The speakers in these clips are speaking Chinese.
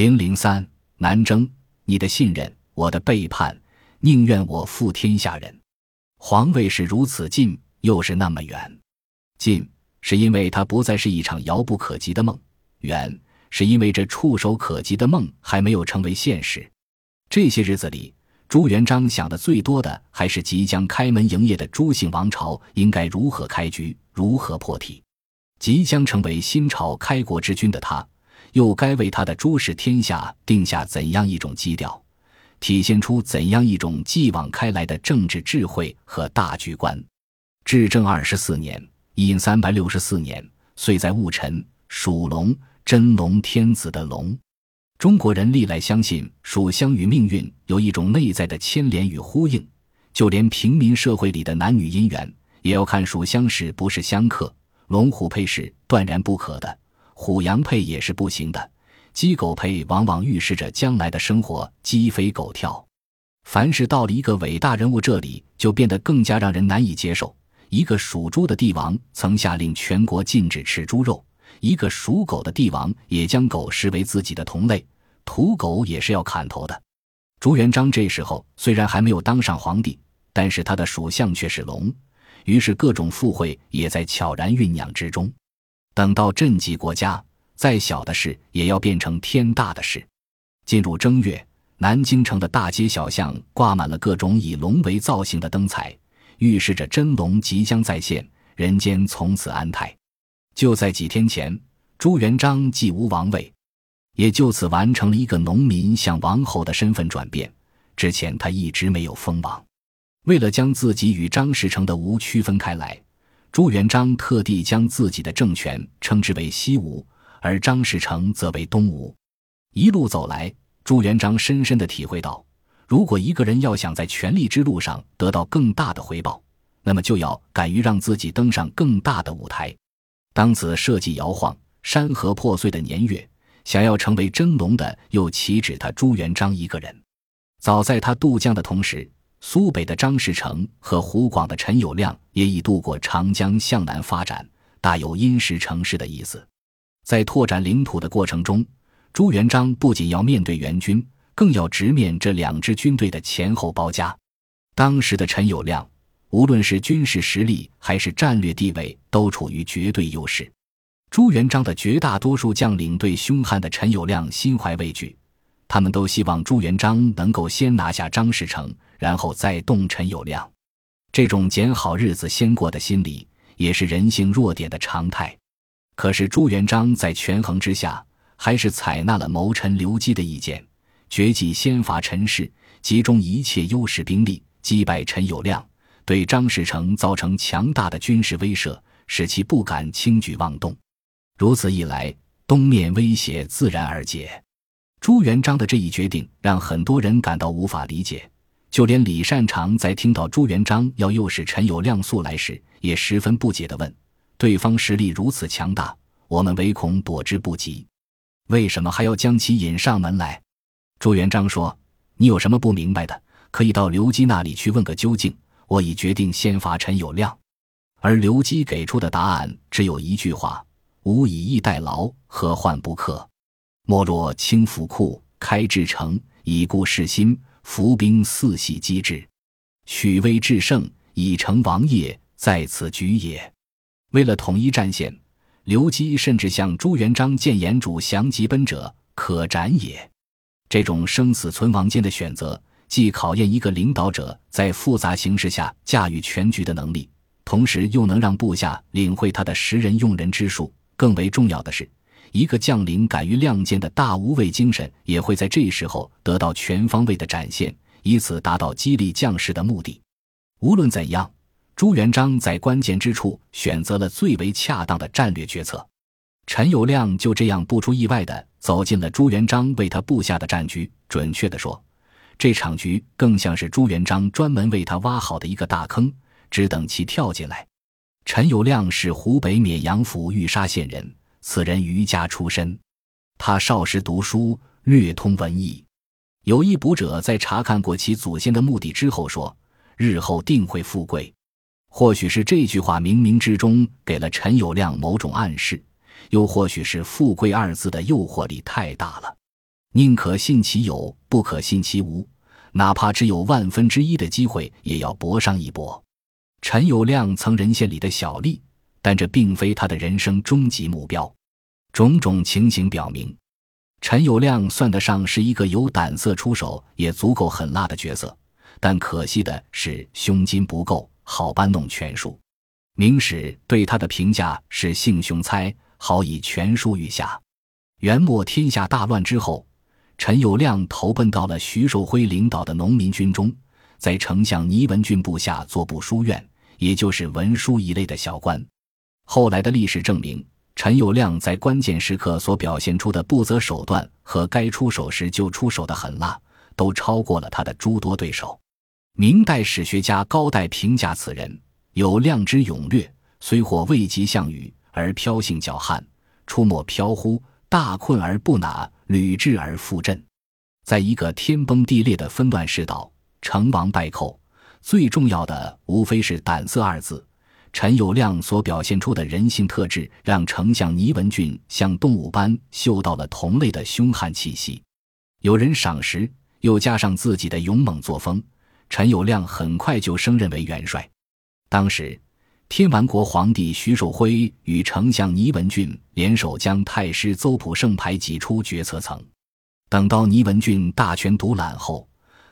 零零三南征，你的信任，我的背叛，宁愿我负天下人。皇位是如此近，又是那么远。近是因为它不再是一场遥不可及的梦；远是因为这触手可及的梦还没有成为现实。这些日子里，朱元璋想的最多的还是即将开门营业的朱姓王朝应该如何开局，如何破题。即将成为新朝开国之君的他，又该为他的诸事天下定下怎样一种基调？体现出怎样一种继往开来的政治智慧和大局观？至正二十四年（殷三百六十四年），岁在戊辰，属龙，真龙天子的龙。中国人历来相信属相与命运有一种内在的牵连与呼应，就连平民社会里的男女姻缘，也要看属相是不是相克。龙虎配是断然不可的，虎羊配也是不行的。鸡狗配往往预示着将来的生活鸡飞狗跳，凡是到了一个伟大人物这里，就变得更加让人难以接受。一个属猪的帝王曾下令全国禁止吃猪肉，一个属狗的帝王也将狗视为自己的同类，土狗也是要砍头的。朱元璋这时候虽然还没有当上皇帝，但是他的属相却是龙，于是各种附会也在悄然酝酿之中。等到赈济国家。再小的事也要变成天大的事。进入正月，南京城的大街小巷挂满了各种以龙为造型的灯彩，预示着真龙即将再现，人间从此安泰。就在几天前，朱元璋既无王位，也就此完成了一个农民向王侯的身份转变。之前他一直没有封王，为了将自己与张士诚的吴区分开来，朱元璋特地将自己的政权称之为西吴。而张士诚则为东吴。一路走来，朱元璋深深的体会到，如果一个人要想在权力之路上得到更大的回报，那么就要敢于让自己登上更大的舞台。当此社稷摇晃、山河破碎的年月，想要成为真龙的，又岂止他朱元璋一个人？早在他渡江的同时，苏北的张士诚和湖广的陈友谅也已渡过长江向南发展，大有因时成事的意思。在拓展领土的过程中，朱元璋不仅要面对援军，更要直面这两支军队的前后包夹。当时的陈友谅，无论是军事实力还是战略地位，都处于绝对优势。朱元璋的绝大多数将领对凶悍的陈友谅心怀畏惧，他们都希望朱元璋能够先拿下张士诚，然后再动陈友谅。这种捡好日子先过的心理，也是人性弱点的常态。可是朱元璋在权衡之下，还是采纳了谋臣刘基的意见，决计先伐陈氏，集中一切优势兵力击败陈友谅，对张士诚造成强大的军事威慑，使其不敢轻举妄动。如此一来，东面威胁自然而解。朱元璋的这一决定让很多人感到无法理解，就连李善长在听到朱元璋要诱使陈友谅速来时，也十分不解地问。对方实力如此强大，我们唯恐躲之不及，为什么还要将其引上门来？朱元璋说：“你有什么不明白的，可以到刘基那里去问个究竟。我已决定先罚陈友谅。”而刘基给出的答案只有一句话：“吾以逸待劳，何患不克？莫若轻府库，开至城，以固士心，伏兵四系击之，许威制胜，以成王业，在此举也。”为了统一战线，刘基甚至向朱元璋谏言：“主降即奔者，可斩也。”这种生死存亡间的选择，既考验一个领导者在复杂形势下驾驭全局的能力，同时又能让部下领会他的识人用人之术。更为重要的是，一个将领敢于亮剑的大无畏精神，也会在这时候得到全方位的展现，以此达到激励将士的目的。无论怎样。朱元璋在关键之处选择了最为恰当的战略决策，陈友谅就这样不出意外地走进了朱元璋为他布下的战局。准确地说，这场局更像是朱元璋专门为他挖好的一个大坑，只等其跳进来。陈友谅是湖北沔阳府玉沙县人，此人渔家出身，他少时读书，略通文艺。有一卜者在查看过其祖先的墓地之后说：“日后定会富贵。”或许是这句话冥冥之中给了陈友谅某种暗示，又或许是“富贵”二字的诱惑力太大了。宁可信其有，不可信其无，哪怕只有万分之一的机会，也要搏上一搏。陈友谅曾人县里的小吏，但这并非他的人生终极目标。种种情形表明，陈友谅算得上是一个有胆色出手也足够狠辣的角色，但可惜的是胸襟不够，好搬弄权术。明史对他的评价是性雄猜，好以权术御下。元末天下大乱之后，陈友谅投奔到了徐寿辉领导的农民军中，在丞相倪文俊部下做部书院，也就是文书一类的小官。后来的历史证明，陈友谅在关键时刻所表现出的不择手段和该出手时就出手的狠辣，都超过了他的诸多对手。明代史学家高岱评价此人。有量之勇略，虽或未及项羽，而飘性较悍，出没飘忽，大困而不馁，屡智而复振。在一个天崩地裂的纷乱世道，成王败寇，最重要的无非是胆色二字。陈友谅所表现出的人性特质，让丞相倪文俊像动物般嗅到了同类的凶悍气息。有人赏识，又加上自己的勇猛作风，陈友谅很快就升任为元帅。当时，天完国皇帝徐寿辉与丞相倪文俊联手将太师邹普胜排挤出决策层。等到倪文俊大权独揽后，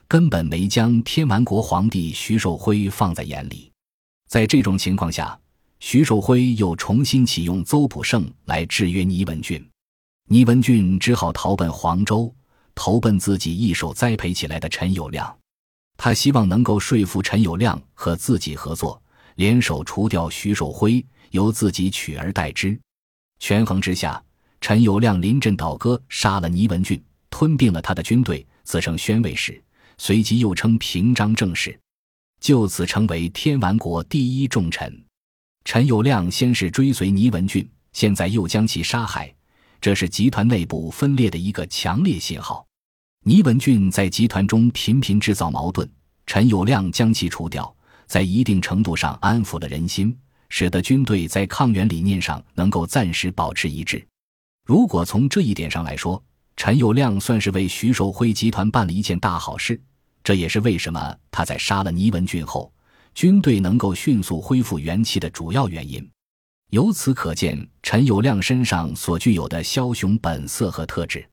根本没将天完国皇帝徐寿辉放在眼里。在这种情况下，徐寿辉又重新启用邹普胜来制约倪文俊，倪文俊只好逃奔黄州，投奔自己一手栽培起来的陈友谅。他希望能够说服陈友谅和自己合作。联手除掉徐守辉，由自己取而代之。权衡之下，陈友谅临阵倒戈，杀了倪文俊，吞并了他的军队，自称宣慰使，随即又称平章政事，就此成为天完国第一重臣。陈友谅先是追随倪文俊，现在又将其杀害，这是集团内部分裂的一个强烈信号。倪文俊在集团中频频制造矛盾，陈友谅将其除掉。在一定程度上安抚了人心，使得军队在抗元理念上能够暂时保持一致。如果从这一点上来说，陈友谅算是为徐寿辉集团办了一件大好事。这也是为什么他在杀了倪文俊后，军队能够迅速恢复元气的主要原因。由此可见，陈友谅身上所具有的枭雄本色和特质。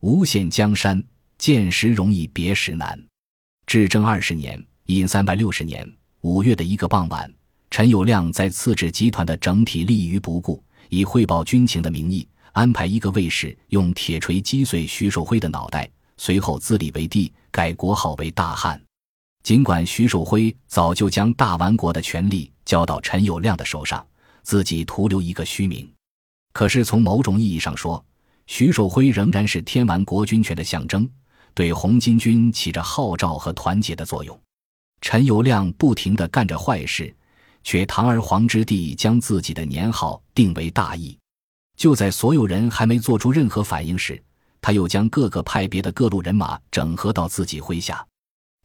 无限江山，见时容易别时难。至正二十年（隐三百六十年）。五月的一个傍晚，陈友谅在次治集团的整体利益于不顾，以汇报军情的名义，安排一个卫士用铁锤击碎徐寿辉的脑袋，随后自立为帝，改国号为大汉。尽管徐守辉早就将大完国的权力交到陈友谅的手上，自己徒留一个虚名，可是从某种意义上说，徐守辉仍然是天完国军权的象征，对红巾军起着号召和团结的作用。陈友谅不停地干着坏事，却堂而皇之地将自己的年号定为大义。就在所有人还没做出任何反应时，他又将各个派别的各路人马整合到自己麾下。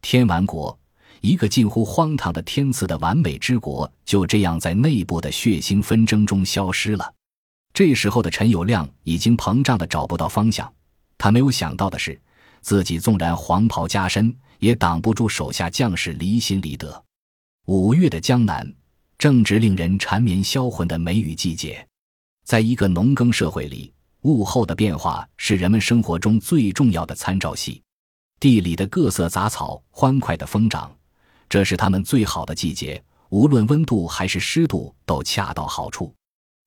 天完国，一个近乎荒唐的天赐的完美之国，就这样在内部的血腥纷争中消失了。这时候的陈友谅已经膨胀的找不到方向。他没有想到的是，自己纵然黄袍加身。也挡不住手下将士离心离德。五月的江南正值令人缠绵销魂的梅雨季节，在一个农耕社会里，物候的变化是人们生活中最重要的参照系。地里的各色杂草欢快的疯长，这是他们最好的季节，无论温度还是湿度都恰到好处。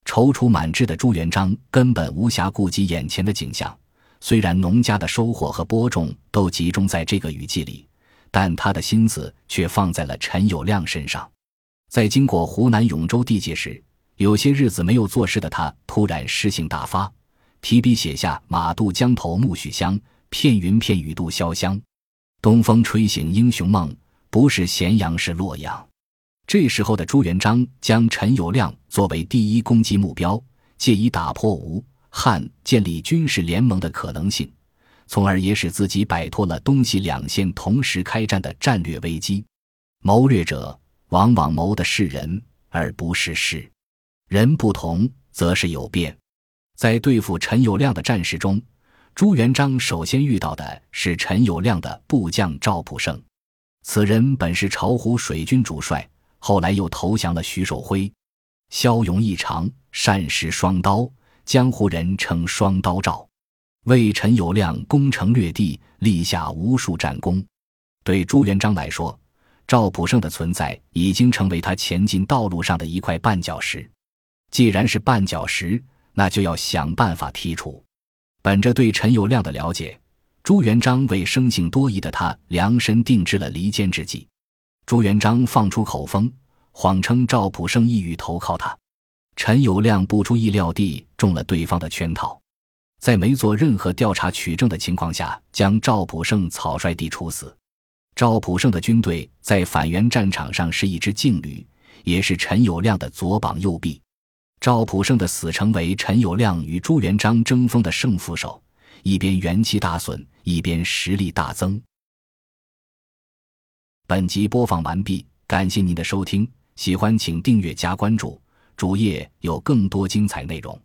踌躇满志的朱元璋根本无暇顾及眼前的景象。虽然农家的收获和播种都集中在这个雨季里，但他的心思却放在了陈友谅身上。在经过湖南永州地界时，有些日子没有做事的他突然诗兴大发，提笔写下“马渡江头暮许乡，片云片雨度潇湘。东风吹醒英雄梦，不是咸阳是洛阳。”这时候的朱元璋将陈友谅作为第一攻击目标，借以打破吴。汉建立军事联盟的可能性，从而也使自己摆脱了东西两线同时开战的战略危机。谋略者往往谋的是人，而不是事。人不同，则是有变。在对付陈友谅的战事中，朱元璋首先遇到的是陈友谅的部将赵普胜，此人本是巢湖水军主帅，后来又投降了徐守辉，骁勇异常，善使双刀，江湖人称双刀赵，为陈友谅攻城略地，立下无数战功。对朱元璋来说，赵普胜的存在已经成为他前进道路上的一块绊脚石。既然是绊脚石，那就要想办法剔除。本着对陈友谅的了解，朱元璋为生性多疑的他量身定制了离间之计。朱元璋放出口风，谎称赵普胜意欲投靠他。陈友谅不出意料地中了对方的圈套，在没做任何调查取证的情况下，将赵普胜草率地处死。赵普胜的军队在反袁战场上是一支劲旅，也是陈友谅的左膀右臂。赵普胜的死成为陈友谅与朱元璋争锋的胜负手，一边元气大损，一边实力大增。本集播放完毕，感谢您的收听，喜欢请订阅加关注，主页有更多精彩内容。